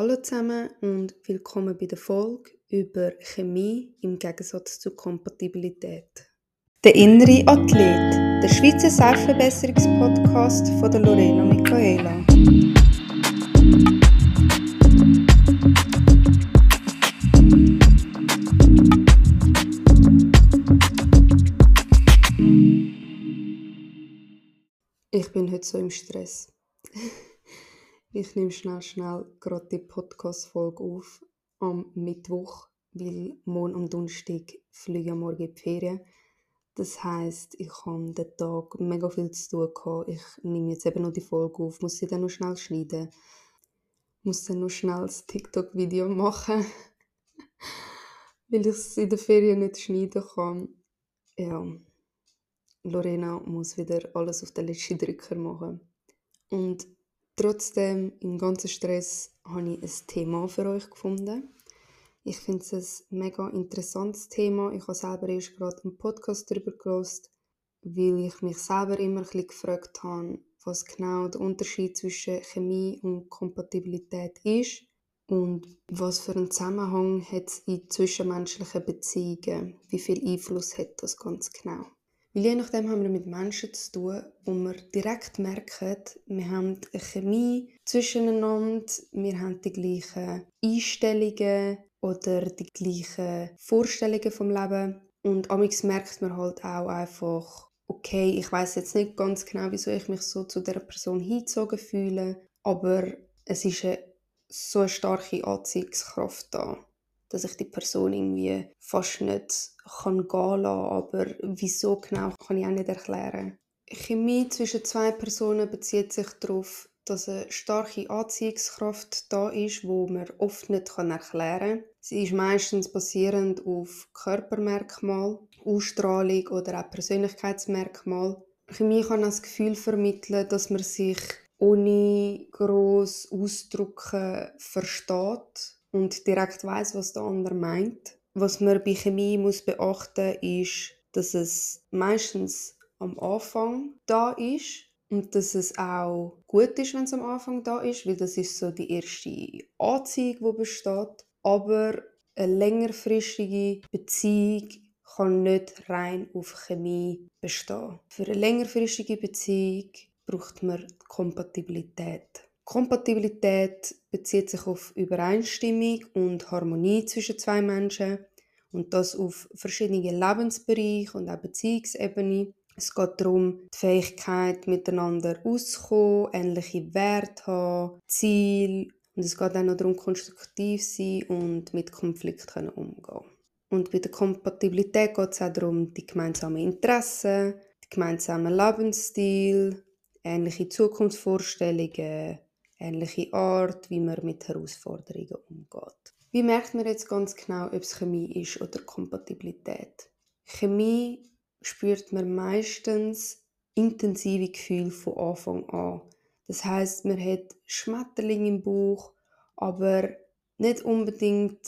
Hallo zusammen und willkommen bei der Folge über Chemie im Gegensatz zur Kompatibilität. Der innere Athlet, der Schweizer Selbstverbesserungspodcast von der Lorena Michaela. Ich bin heute so im Stress. ich nehme schnell, schnell gerade die Podcast-Folge auf am Mittwoch, weil morgen am Donnerstag fliege morgen in die Ferien. Das heisst, ich habe den Tag mega viel zu tun gehabt. Ich nehme jetzt eben noch die Folge auf, muss sie dann noch schnell schneiden, muss dann noch schnell das TikTok-Video machen, weil ich es in der Ferien nicht schneiden kann. Ja, Lorena muss wieder alles auf den letzten Drücker machen. Und trotzdem, im ganzen Stress, habe ich ein Thema für euch gefunden. Ich finde es ein mega interessantes Thema. Ich habe selber erst gerade einen Podcast darüber gelesen, weil ich mich selber immer ein bisschen gefragt habe, was genau der Unterschied zwischen Chemie und Kompatibilität ist und was für einen Zusammenhang hat es in zwischenmenschlichen Beziehungen, wie viel Einfluss hat das ganz genau. Weil je nachdem haben wir mit Menschen zu tun, wo wir direkt merken, wir haben eine Chemie zwischeneinander, wir haben die gleichen Einstellungen oder die gleichen Vorstellungen vom Leben. Und amigs merkt man halt auch einfach, okay, ich weiß jetzt nicht ganz genau, wieso ich mich so zu der Person hingezogen fühle, aber es ist eine, so eine starke Anziehungskraft da dass ich die Person irgendwie fast nicht kann gehen lassen aber wieso genau, kann ich auch nicht erklären. Chemie zwischen zwei Personen bezieht sich darauf, dass eine starke Anziehungskraft da ist, wo man oft nicht erklären kann. Sie ist meistens basierend auf Körpermerkmal, Ausstrahlung oder auch Persönlichkeitsmerkmal. Chemie kann das Gefühl vermitteln, dass man sich ohne groß Ausdrücken versteht und direkt weiß, was der andere meint. Was man bei Chemie muss beachten ist, dass es meistens am Anfang da ist und dass es auch gut ist, wenn es am Anfang da ist, weil das ist so die erste Anziehung, die besteht. Aber eine längerfristige Beziehung kann nicht rein auf Chemie bestehen. Für eine längerfristige Beziehung braucht man Kompatibilität. Kompatibilität bezieht sich auf Übereinstimmung und Harmonie zwischen zwei Menschen und das auf verschiedene Lebensbereiche und auch Beziehungsebene. Es geht darum, die Fähigkeit, miteinander auszukommen, ähnliche Werte haben, Ziel und es geht auch noch darum, konstruktiv sein und mit Konflikten umgehen. Und bei der Kompatibilität geht es auch darum, die gemeinsamen Interessen, die gemeinsamen Lebensstil, ähnliche Zukunftsvorstellungen, ähnliche Art, wie man mit Herausforderungen umgeht. Wie merkt man jetzt ganz genau, ob es Chemie ist oder Kompatibilität? Chemie spürt man meistens intensive Gefühle von Anfang an. Das heißt, man hat Schmetterling im Bauch, aber nicht unbedingt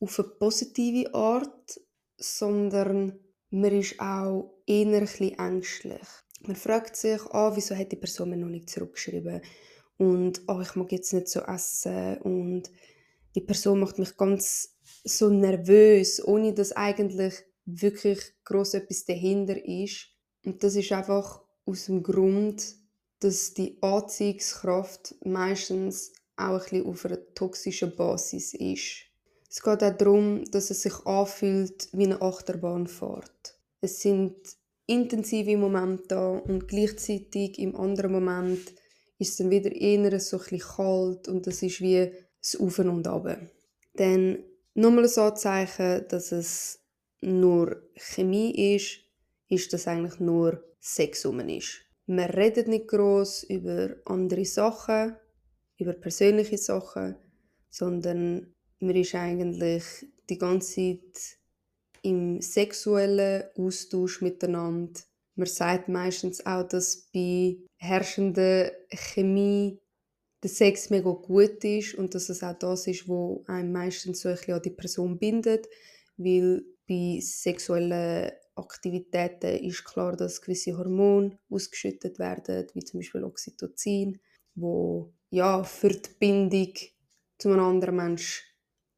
auf eine positive Art, sondern man ist auch eher ein ängstlich. Man fragt sich, ah, wieso hat die Person mir noch nicht zurückgeschrieben? Und oh, ich mag jetzt nicht so essen und die Person macht mich ganz so nervös, ohne dass eigentlich wirklich groß etwas dahinter ist. Und das ist einfach aus dem Grund, dass die Anziehungskraft meistens auch ein bisschen auf einer toxischen Basis ist. Es geht auch darum, dass es sich anfühlt wie eine Achterbahnfahrt. Es sind intensive Momente da und gleichzeitig im anderen Moment ist es dann wieder eher so ein kalt und das ist wie das Auf und Ab. Dann nochmal ein Anzeichen, dass es nur Chemie ist, ist, dass eigentlich nur Sex um ist. Man redet nicht groß über andere Sachen, über persönliche Sachen, sondern man ist eigentlich die ganze Zeit im sexuellen Austausch miteinander. Man sagt meistens auch, dass bei herrschende Chemie der Sex mega gut ist und dass es auch das ist, wo einem meistens so ein bisschen an die Person bindet, weil bei sexuellen Aktivitäten ist klar, dass gewisse Hormone ausgeschüttet werden, wie zum Beispiel Oxytocin, wo ja für die Bindung zu einem anderen Mensch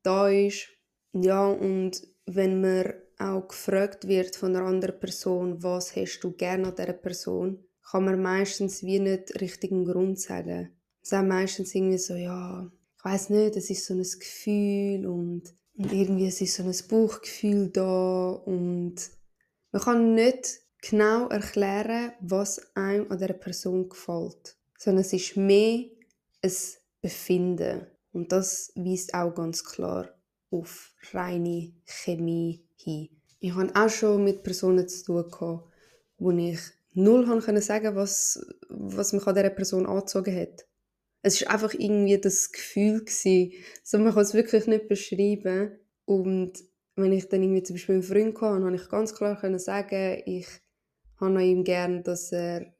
da ist. Ja, und wenn man auch gefragt wird von einer anderen Person, was hast du gerne an dieser Person, kann man meistens wie nicht richtigen Grund sagen. Es ist meistens irgendwie so, ja, ich weiß nicht, es ist so ein Gefühl und, und irgendwie es ist so ein Bauchgefühl da und man kann nicht genau erklären, was einem an dieser Person gefällt, sondern es ist mehr ein Befinden und das weist auch ganz klar auf reine Chemie hin. Ich habe auch schon mit Personen zu tun gehabt, wo ich null können sagen was, was mich an dieser Person angezogen hat. Es war einfach irgendwie das Gefühl gewesen, so man kann es wirklich nicht beschreiben. Und wenn ich dann irgendwie zum Beispiel einen Freund hatte, konnte ich ganz klar können sagen, ich habe an ihm gern, dass er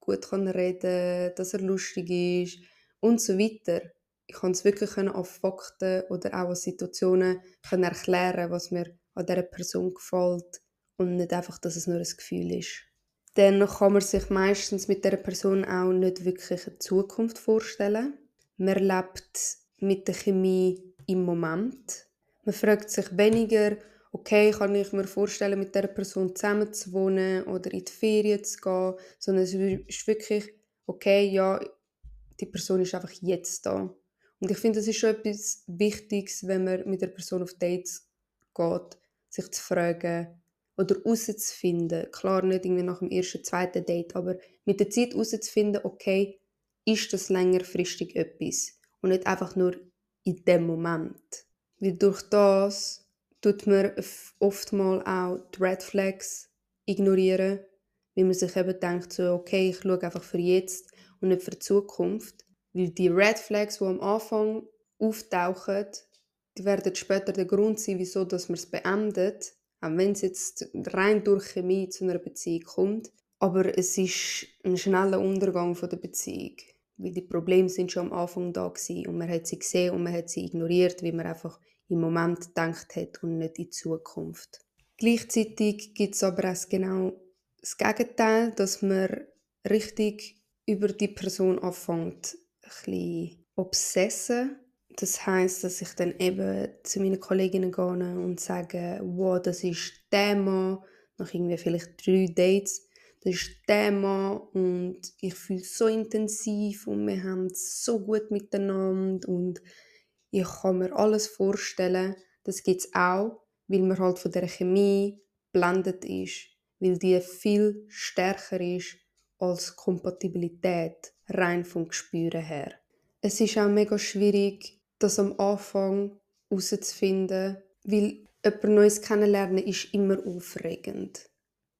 gut kann reden, dass er lustig ist und so weiter. Ich konnte es wirklich auf Fakten oder auch an Situationen können erklären, was mir an dieser Person gefällt und nicht einfach, dass es nur ein Gefühl ist dann kann man sich meistens mit der Person auch nicht wirklich eine Zukunft vorstellen. Man lebt mit der Chemie im Moment. Man fragt sich weniger, okay, kann ich mir vorstellen, mit der Person zusammen zu wohnen oder in die Ferien zu gehen, sondern es ist wirklich, okay, ja, die Person ist einfach jetzt da. Und ich finde, das ist schon etwas Wichtiges, wenn man mit der Person auf Dates geht, sich zu fragen, oder herauszufinden, klar nicht irgendwie nach dem ersten, zweiten Date, aber mit der Zeit herauszufinden, okay, ist das längerfristig etwas und nicht einfach nur in dem Moment. Weil durch das tut man oftmals auch die Red Flags ignorieren, weil man sich eben denkt, so, okay, ich schaue einfach für jetzt und nicht für die Zukunft. Weil die Red Flags, die am Anfang auftauchen, die werden später der Grund sein, wieso dass man es beendet auch wenn es jetzt rein durch Chemie zu einer Beziehung kommt. Aber es ist ein schneller Untergang von der Beziehung. Weil die Probleme sind schon am Anfang da gewesen und man hat sie gesehen und man hat sie ignoriert, wie man einfach im Moment gedacht hat und nicht in Zukunft. Gleichzeitig gibt es aber auch genau das Gegenteil, dass man richtig über die Person anfängt, ein bisschen obsessen das heißt, dass ich dann eben zu meinen Kolleginnen gehe und sage, wow, das ist der Mann, nach irgendwie vielleicht drei Dates, das ist der Mann und ich fühle so intensiv und wir haben so gut miteinander und ich kann mir alles vorstellen. Das gibt es auch, weil man halt von der Chemie blendet ist, weil die viel stärker ist als Kompatibilität, rein vom Gespüren her. Es ist auch mega schwierig, das am Anfang herauszufinden, weil jemand Neues kennenlernen ist immer aufregend.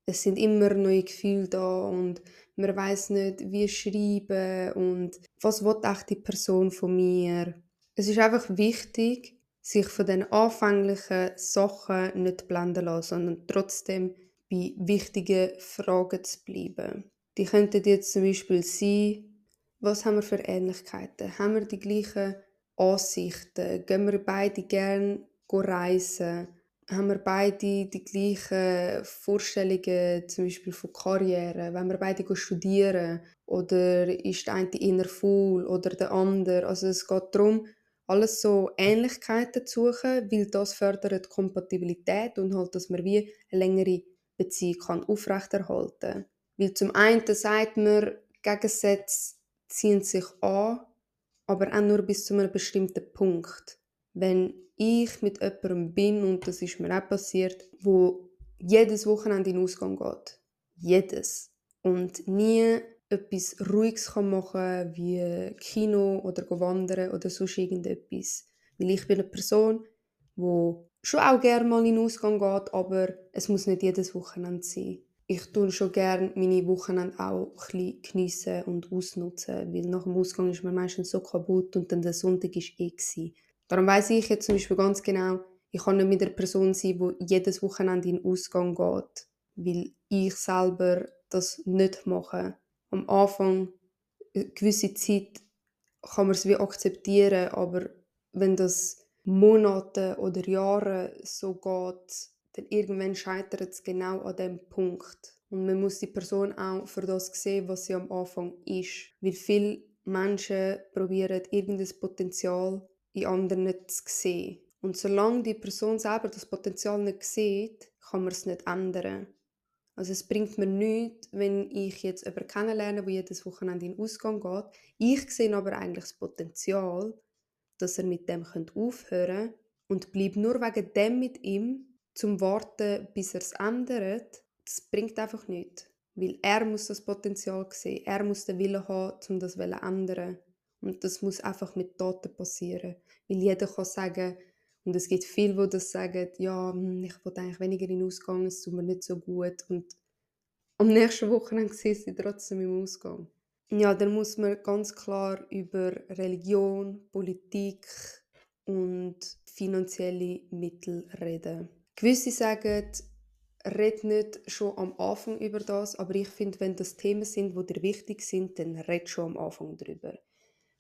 Es sind immer neue Gefühle da und man weiß nicht, wie schreiben und was will die Person von mir. Es ist einfach wichtig, sich von den anfänglichen Sachen nicht blenden lassen, sondern trotzdem bei wichtigen Fragen zu bleiben. Die könnten jetzt zum Beispiel sein, was haben wir für Ähnlichkeiten? Haben wir die gleichen Ansichten? Gehen wir beide gerne reisen? Haben wir beide die gleichen Vorstellungen, zum Beispiel von Karriere? Wenn wir beide studieren? Oder ist der eine eher faul oder der andere? Also es geht darum, alles so Ähnlichkeiten zu suchen, weil das fördert Kompatibilität und halt, dass man wie eine längere Beziehung kann aufrechterhalten kann. Weil zum einen sagt man, Gegensätze ziehen sich an aber auch nur bis zu einem bestimmten Punkt. Wenn ich mit jemandem bin, und das ist mir auch passiert, wo jedes Wochenende in den Ausgang geht, jedes, und nie etwas Ruhiges kann machen wie Kino oder wandern oder sonst irgendetwas. Weil ich bin eine Person, die schon auch gerne mal in den Ausgang geht, aber es muss nicht jedes Wochenende sein ich tue schon gerne meine Wochenende auch ein geniessen und ausnutzen, weil nach dem Ausgang ist man meistens so kaputt und dann der Sonntag ist eh gewesen. Darum weiss ich jetzt zum Beispiel ganz genau, ich kann nicht mit der Person sein, die jedes Wochenende in den Ausgang geht, weil ich selber das nicht mache. Am Anfang, eine gewisse Zeit, kann man es wie akzeptieren, aber wenn das Monate oder Jahre so geht, dann irgendwann scheitert es genau an dem Punkt. Und man muss die Person auch für das sehen, was sie am Anfang ist. Weil viele Menschen probieren irgendein Potenzial in anderen nicht zu sehen. Und solange die Person selber das Potenzial nicht sieht, kann man es nicht ändern. Also es bringt mir nichts, wenn ich jetzt jemanden kennenlerne, der jedes Wochenende in den Ausgang geht. Ich sehe aber eigentlich das Potenzial, dass er mit dem aufhören könnte und bleibe nur wegen dem mit ihm, zum Warten, bis er es ändert. Das bringt einfach nichts. Weil er muss das Potenzial sehen. Er muss den Willen haben, um das zu ändern. Und das muss einfach mit Taten passieren. Weil jeder kann sagen, und es gibt viele, die das sagen, ja, hm, ich will eigentlich weniger in den Ausgang, es tut mir nicht so gut. Und am nächsten Wochenende sehen sie trotzdem im Ausgang. Ja, dann muss man ganz klar über Religion, Politik und finanzielle Mittel reden. Gewisse sagen, red nicht schon am Anfang über das, aber ich finde, wenn das Themen sind, die dir wichtig sind, dann red schon am Anfang darüber.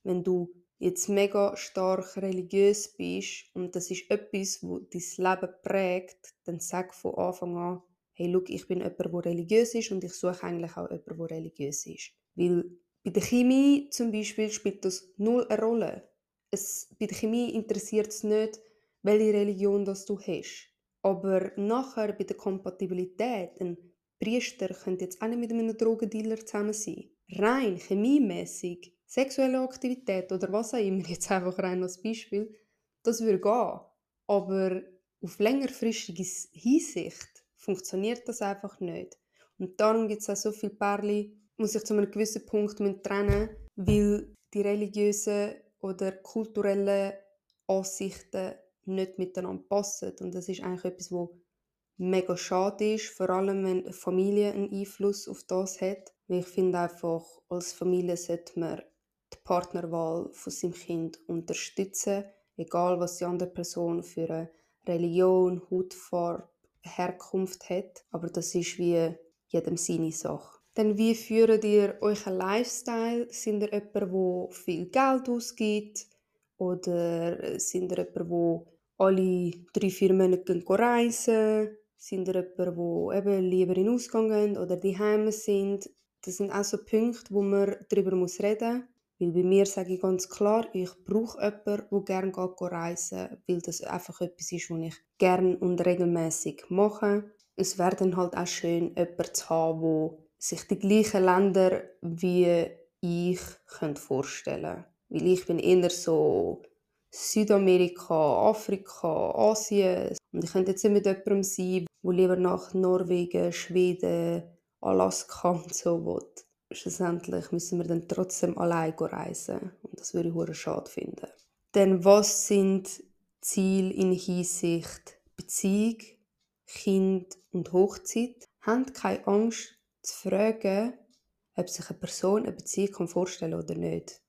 Wenn du jetzt mega stark religiös bist und das ist etwas, wo dein Leben prägt, dann sag von Anfang an, hey, look, ich bin jemand, der religiös ist und ich suche eigentlich auch jemanden, der religiös ist. Weil bei der Chemie zum Beispiel spielt das null eine Rolle. Es, bei der Chemie interessiert es nicht, welche Religion das du hast. Aber nachher bei der Kompatibilität, ein Priester könnte jetzt auch nicht mit einem Drogendealer zusammen sein. Rein chemiemäßig, sexuelle Aktivität oder was auch immer, jetzt einfach rein als Beispiel, das würde gehen. Aber auf längerfristige Hinsicht funktioniert das einfach nicht. Und darum gibt es auch so viele Pärchen, muss sich zu einem gewissen Punkt trennen, weil die religiösen oder kulturellen Ansichten nicht miteinander passen. Und das ist eigentlich etwas, was mega schade ist, vor allem wenn eine Familie einen Einfluss auf das hat. Weil ich finde einfach, als Familie sollte man die Partnerwahl von seinem Kind unterstützen, egal was die andere Person für eine Religion, Hautfarbe, Herkunft hat. Aber das ist wie jedem seine Sache. Dann wie führt ihr euren Lifestyle? Sind ihr jemand, der viel Geld ausgibt? Oder sind ihr jemand, der alle drei, vier Monate reisen? Sind ihr jemand, der eben lieber in Ausgang gehen oder die Heime sind? Das sind auch so Punkte, wo man darüber reden muss. Weil bei mir sage ich ganz klar, ich brauche jemanden, der gerne reisen geht, weil das einfach etwas ist, was ich gerne und regelmäßig mache. Es wäre dann halt auch schön, jemanden zu haben, der sich die gleichen Länder wie ich vorstellen könnte. Weil ich bin eher so Südamerika, Afrika, Asien. Und ich könnte jetzt mit jemandem sein, der lieber nach Norwegen, Schweden, Alaska und so will. Schlussendlich müssen wir dann trotzdem allein reisen. Und das würde ich sehr schade finden. Denn was sind Ziele in Hinsicht Beziehung, Kind und Hochzeit? Habt keine Angst, zu fragen, ob sich eine Person eine Beziehung vorstellen kann oder nicht.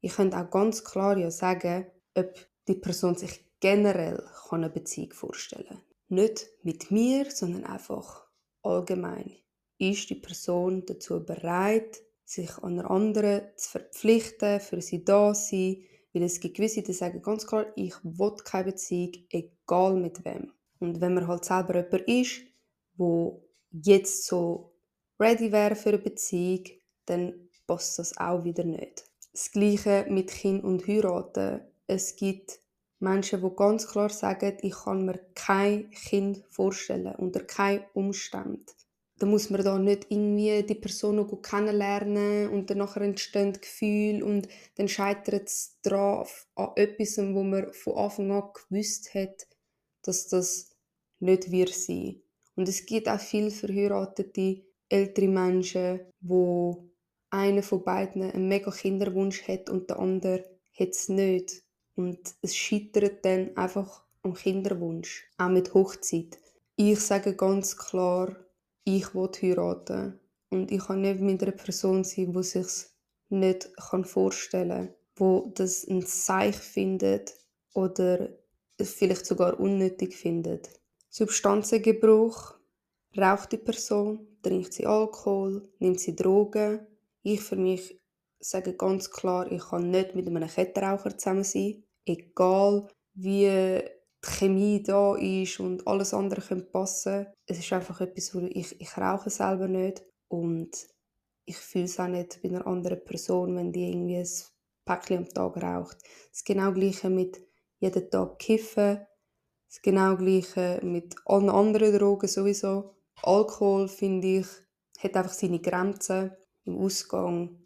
Ich könnte auch ganz klar ja sagen, ob die Person sich generell eine Beziehung vorstellen kann. Nicht mit mir, sondern einfach allgemein. Ist die Person dazu bereit, sich an einer anderen zu verpflichten, für sie da zu sein? Weil es gibt gewisse, die sagen ganz klar, ich will keine Beziehung, egal mit wem. Und wenn man halt selber jemand ist, wo jetzt so ready wäre für eine Beziehung, dann passt das auch wieder nicht. Das Gleiche mit Kind und Heiraten. Es gibt Menschen, die ganz klar sagen, ich kann mir kein Kind vorstellen, unter keinen Umständen. Da muss man da nicht irgendwie die Person noch kennenlernen und dann entstehen Gefühle und dann scheitert es daran an etwas, wo man von Anfang an gewusst hat, dass das nicht wird sein. Und es gibt auch viele Verheiratete, ältere Menschen, wo einer von beiden einen mega Kinderwunsch hat und der andere hat es nicht. Und es scheitert dann einfach am Kinderwunsch, auch mit Hochzeit. Ich sage ganz klar, ich will heiraten und ich kann nicht mit einer Person sein, die sich nicht vorstellen kann, wo das ein Zeichen findet oder es vielleicht sogar unnötig findet. Substanzengebrauch raucht die Person, trinkt sie Alkohol, nimmt sie Drogen. Ich für mich sage ganz klar, ich kann nicht mit einem Kettenraucher zusammen sein. Egal wie die Chemie da ist und alles andere könnte passen. Es ist einfach etwas, wo ich, ich rauche selber nicht und ich fühle es auch nicht bei einer anderen Person, wenn die irgendwie ein Päckchen am Tag raucht. Das genau gleiche mit jeden Tag kiffen. Das genau gleiche mit allen anderen Drogen sowieso. Alkohol, finde ich, hat einfach seine Grenzen. Im Ausgang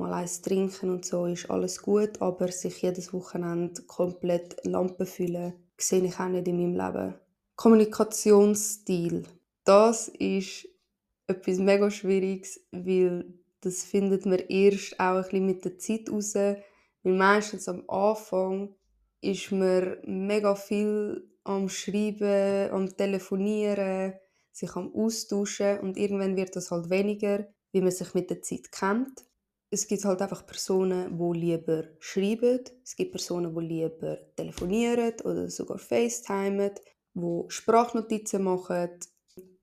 mal eins trinken und so ist alles gut, aber sich jedes Wochenende komplett Lampen füllen, sehe ich auch nicht in meinem Leben. Kommunikationsstil. Das ist etwas mega Schwieriges, weil das findet man erst auch ein bisschen mit der Zeit raus. Weil meistens am Anfang ist man mega viel am Schreiben, am Telefonieren, sich am Austauschen und irgendwann wird das halt weniger, wie man sich mit der Zeit kennt. Es gibt halt einfach Personen, die lieber schreiben, es gibt Personen, die lieber telefonieren oder sogar FaceTimen, die Sprachnotizen machen.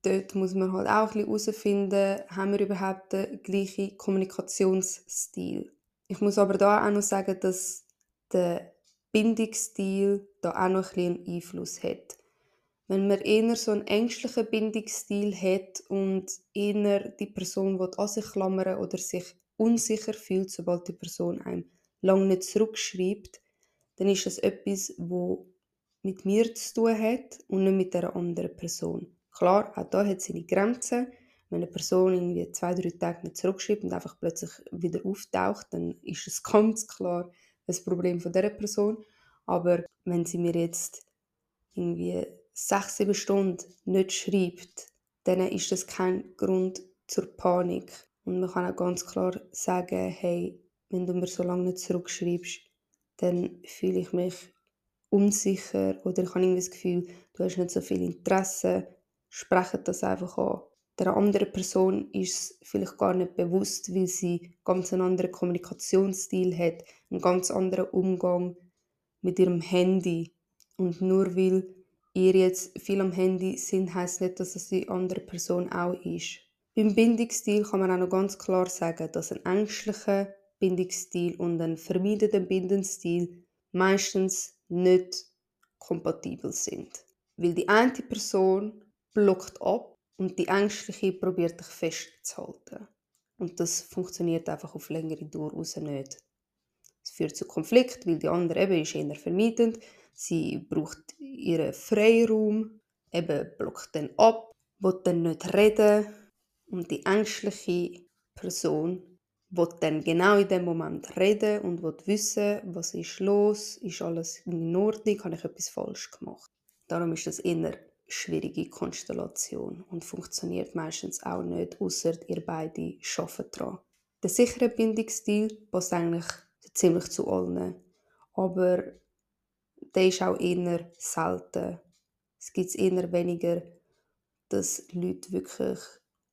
Dort muss man halt auch ein bisschen herausfinden, haben wir überhaupt den gleichen Kommunikationsstil. Ich muss aber da auch noch sagen, dass der Bindungsstil da auch noch ein bisschen Einfluss hat. Wenn man eher so einen ängstlichen Bindungsstil hat und eher die Person an sich klammern oder sich unsicher fühlt, sobald die Person einem lange nicht zurückschreibt, dann ist das etwas, wo mit mir zu tun hat und nicht mit der anderen Person. Klar, auch da hat seine Grenzen. Wenn eine Person irgendwie zwei, drei Tage nicht zurückschreibt und einfach plötzlich wieder auftaucht, dann ist es ganz klar ein Problem von dieser Person. Aber wenn sie mir jetzt irgendwie sechs, sieben Stunden nicht schreibt, dann ist das kein Grund zur Panik. Und man kann auch ganz klar sagen, hey, wenn du mir so lange nicht zurückschreibst, dann fühle ich mich unsicher oder ich habe irgendwie das Gefühl, du hast nicht so viel Interesse, spreche das einfach an. Der anderen Person ist es vielleicht gar nicht bewusst, weil sie ganz einen anderen Kommunikationsstil hat, einen ganz anderen Umgang mit ihrem Handy. Und nur weil ihr jetzt viel am Handy sind, heißt nicht, dass es die andere Person auch ist. Beim Bindungsstil kann man auch noch ganz klar sagen, dass ein ängstlicher Bindungsstil und ein vermeidender Bindungsstil meistens nicht kompatibel sind. Weil die eine Person blockt ab und die ängstliche probiert dich festzuhalten. Und das funktioniert einfach auf längere Dauer raus nicht. Es führt zu Konflikt, weil die andere eben ist eher vermeidend. Sie braucht ihren Freiraum, eben blockt dann ab, will dann nicht reden und die ängstliche Person will dann genau in dem Moment reden und will wissen, was ist los, ist alles in Ordnung, habe ich etwas falsch gemacht. Darum ist das eher schwierige Konstellation und funktioniert meistens auch nicht, außer ihr beide arbeiten daran. Der sichere Bindungsstil passt eigentlich ziemlich zu allen, aber der ist auch eher selten. Es gibt eher weniger, dass Leute wirklich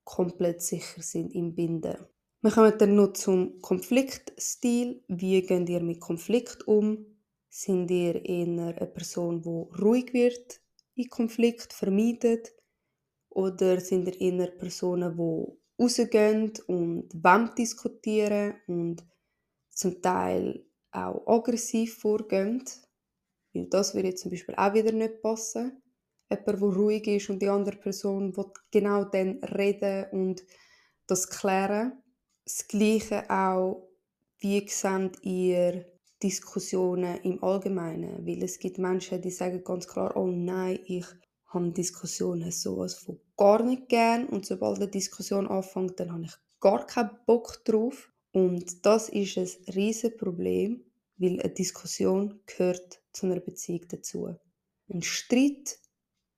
komplett sicher sind im Binden. Wir kommen dann noch zum Konfliktstil. Wie geht ihr mit Konflikt um? Sind ihr eher eine Person, die ruhig wird, in Konflikt vermeidet? Oder sind ihr eher Personen, die rausgehen und wollen diskutieren und zum Teil auch aggressiv vorgehen? Weil das würde zum Beispiel auch wieder nicht passen jemand, der ruhig ist und die andere Person will genau dann reden und das klären. Das Gleiche auch, wie seht ihr Diskussionen im Allgemeinen? Weil es gibt Menschen, die sagen ganz klar, oh nein, ich habe Diskussionen sowas von gar nicht gern und sobald eine Diskussion anfängt, dann habe ich gar keinen Bock drauf. Und das ist ein riesiges Problem, weil eine Diskussion gehört zu einer Beziehung dazu. Ein Streit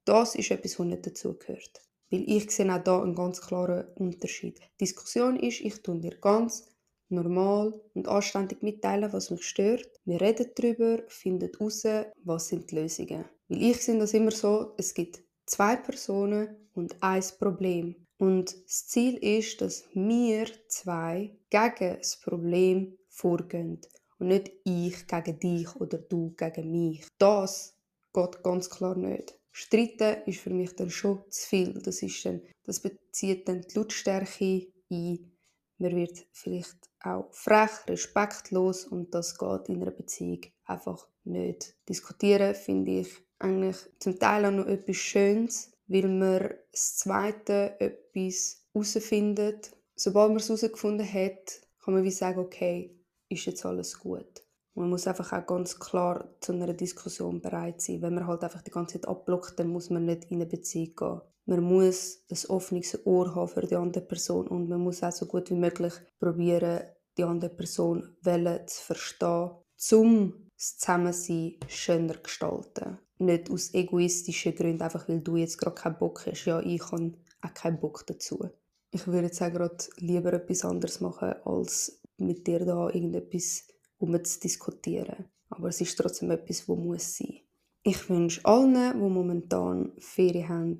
das ist etwas, was nicht dazugehört. Weil ich sehe auch hier einen ganz klaren Unterschied. Die Diskussion ist, ich tue dir ganz normal und anständig mitteilen, was mich stört. Wir reden darüber, finden heraus, was sind die Lösungen. Weil ich sehe das immer so, es gibt zwei Personen und ein Problem. Und das Ziel ist, dass wir zwei gegen das Problem vorgehen. Und nicht ich gegen dich oder du gegen mich. Das geht ganz klar nicht. Streiten ist für mich dann schon zu viel. Das, ist dann, das bezieht dann die Lautstärke ein. Man wird vielleicht auch frech, respektlos und das geht in einer Beziehung einfach nicht. Diskutieren finde ich eigentlich zum Teil auch noch etwas Schönes, weil man das Zweite etwas herausfindet. Sobald man es herausgefunden hat, kann man wie sagen, okay, ist jetzt alles gut. Man muss einfach auch ganz klar zu einer Diskussion bereit sein. Wenn man halt einfach die ganze Zeit abblockt, dann muss man nicht in eine Beziehung gehen. Man muss ein offenes Ohr haben für die andere Person und man muss auch so gut wie möglich probieren, die andere Person zu verstehen, um das Zusammensein schöner zu gestalten. Nicht aus egoistischen Gründen, einfach weil du jetzt gerade keinen Bock hast. Ja, ich habe auch keinen Bock dazu. Ich würde jetzt auch gerade lieber etwas anderes machen, als mit dir da irgendetwas um zu diskutieren. Aber es ist trotzdem etwas, das muss sein. Ich wünsche allen, die momentan Ferien haben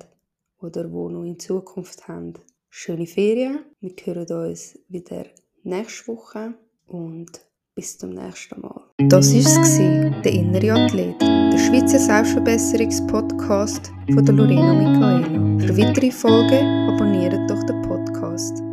oder die noch in Zukunft haben, schöne Ferien. Wir hören uns wieder nächste Woche und bis zum nächsten Mal. Das war es, der innere Athlet, der Schweizer Selbstverbesserungspodcast von Lorena Michaela. Für weitere Folgen abonniert doch den Podcast.